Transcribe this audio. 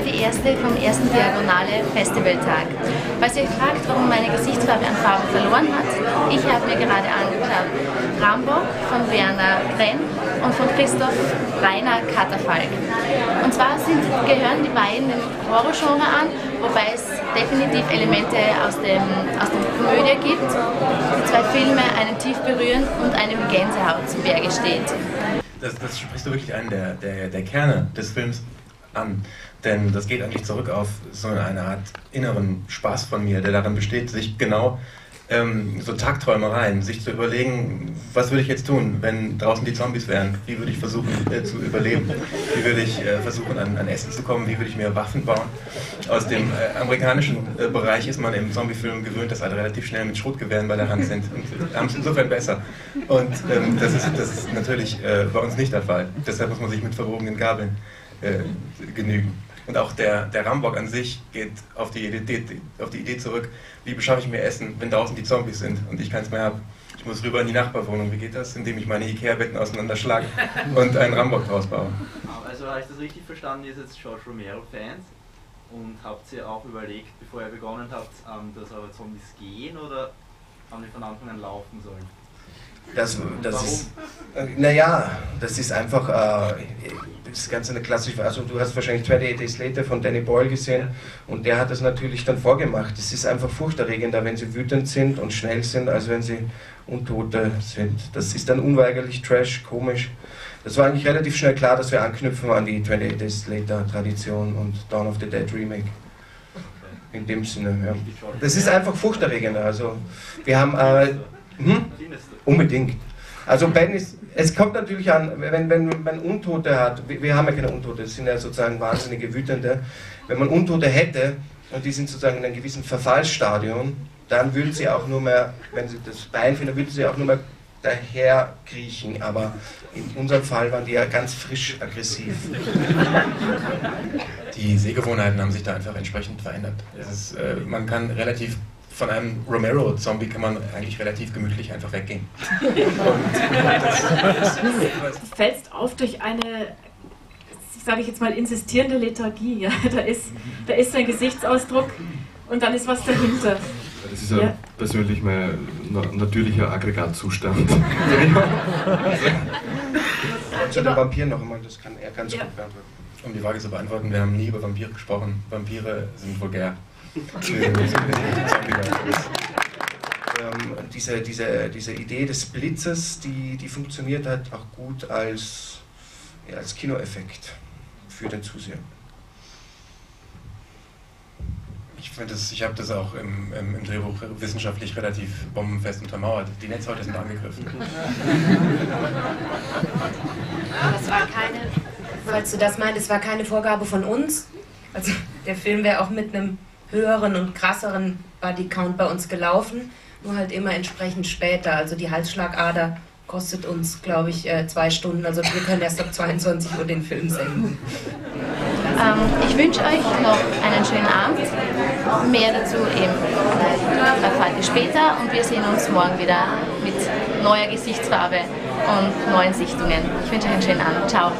erste vom ersten Diagonale Festivaltag. Falls ihr fragt, warum meine Gesichtsfarbe an Farbe verloren hat, ich habe mir gerade angeschaut Rambo von Werner Krenn und von Christoph Rainer Katterfalk. Und zwar sind, gehören die beiden dem Horrorgenre an, wobei es definitiv Elemente aus, dem, aus der Komödie gibt. Die zwei Filme einen tief berühren und einem Gänsehaut zu Berge steht. Das, das sprichst du wirklich einen der, der, der Kerne des Films an. Denn das geht eigentlich zurück auf so eine Art inneren Spaß von mir, der darin besteht, sich genau ähm, so Tagträumereien, sich zu überlegen, was würde ich jetzt tun, wenn draußen die Zombies wären? Wie würde ich versuchen äh, zu überleben? Wie würde ich äh, versuchen, an, an, Essen zu kommen? Wie würde ich mir Waffen bauen? Aus dem äh, amerikanischen äh, Bereich ist man im Zombiefilm gewöhnt, dass alle relativ schnell mit Schrotgewehren bei der Hand sind und haben es insofern besser. Und ähm, das, ist, das ist natürlich äh, bei uns nicht der Fall. Deshalb muss man sich mit verbogenen Gabeln äh, genügen. Und auch der, der Rambock an sich geht auf die, Idee, auf die Idee zurück, wie beschaffe ich mir Essen, wenn draußen die Zombies sind und ich keins mehr habe. Ich muss rüber in die Nachbarwohnung. Wie geht das? Indem ich meine Ikea-Betten auseinanderschlage und einen Rambock draus baue. Also habe ich das richtig verstanden, ihr seid George Romero-Fans und habt ihr auch überlegt, bevor ihr begonnen habt, ähm, dass eure Zombies gehen oder haben die von Anfang an laufen sollen? Das, das ist, naja, das ist einfach, äh, das ist ganz eine klassische, also du hast wahrscheinlich 28 Days Later von Danny Boyle gesehen und der hat das natürlich dann vorgemacht. Es ist einfach furchterregender, wenn sie wütend sind und schnell sind, als wenn sie Untote sind. Das ist dann unweigerlich trash, komisch. Das war eigentlich relativ schnell klar, dass wir anknüpfen an die 28 Days Later Tradition und Dawn of the Dead Remake. In dem Sinne, ja. Das ist einfach furchterregender. Also, wir haben. Äh, hm? Unbedingt. Also Ben ist, es kommt natürlich an, wenn, wenn man Untote hat, wir, haben ja keine Untote, das sind ja sozusagen wahnsinnige Wütende. Wenn man Untote hätte und die sind sozusagen in einem gewissen Verfallsstadion, dann würden sie auch nur mehr, wenn sie das Bein finden, würden sie auch nur mehr daher kriechen. Aber in unserem Fall waren die ja ganz frisch aggressiv. Die Sehgewohnheiten haben sich da einfach entsprechend verändert. Ist, äh, man kann relativ von einem Romero-Zombie kann man eigentlich relativ gemütlich einfach weggehen. du fällst auf durch eine, sage ich jetzt mal, insistierende Lethargie. Ja? Da, ist, da ist ein Gesichtsausdruck und dann ist was dahinter. Das ist ja, ja. persönlich mein natürlicher Aggregatzustand. Zu den Vampiren noch einmal, das kann er ganz ja. gut beantworten. Um die Frage zu beantworten, wir haben nie über Vampire gesprochen. Vampire sind vulgär ähm, diese, diese, diese Idee des Blitzes, die, die funktioniert halt auch gut als, ja, als Kinoeffekt für den Zuseher. Ich finde ich habe das auch im, im, im, Drehbuch wissenschaftlich relativ bombenfest untermauert. Die Netzhäute sind angegriffen. Das war keine, falls du das meinst, es war keine Vorgabe von uns. Also der Film wäre auch mit einem höheren und krasseren Bodycount bei uns gelaufen, nur halt immer entsprechend später. Also die Halsschlagader kostet uns, glaube ich, äh, zwei Stunden. Also wir können erst ab 22 Uhr den Film senden. Ähm, ich wünsche euch noch einen schönen Abend. Mehr dazu eben erfahrt ihr später und wir sehen uns morgen wieder mit neuer Gesichtsfarbe und neuen Sichtungen. Ich wünsche euch einen schönen Abend. Ciao.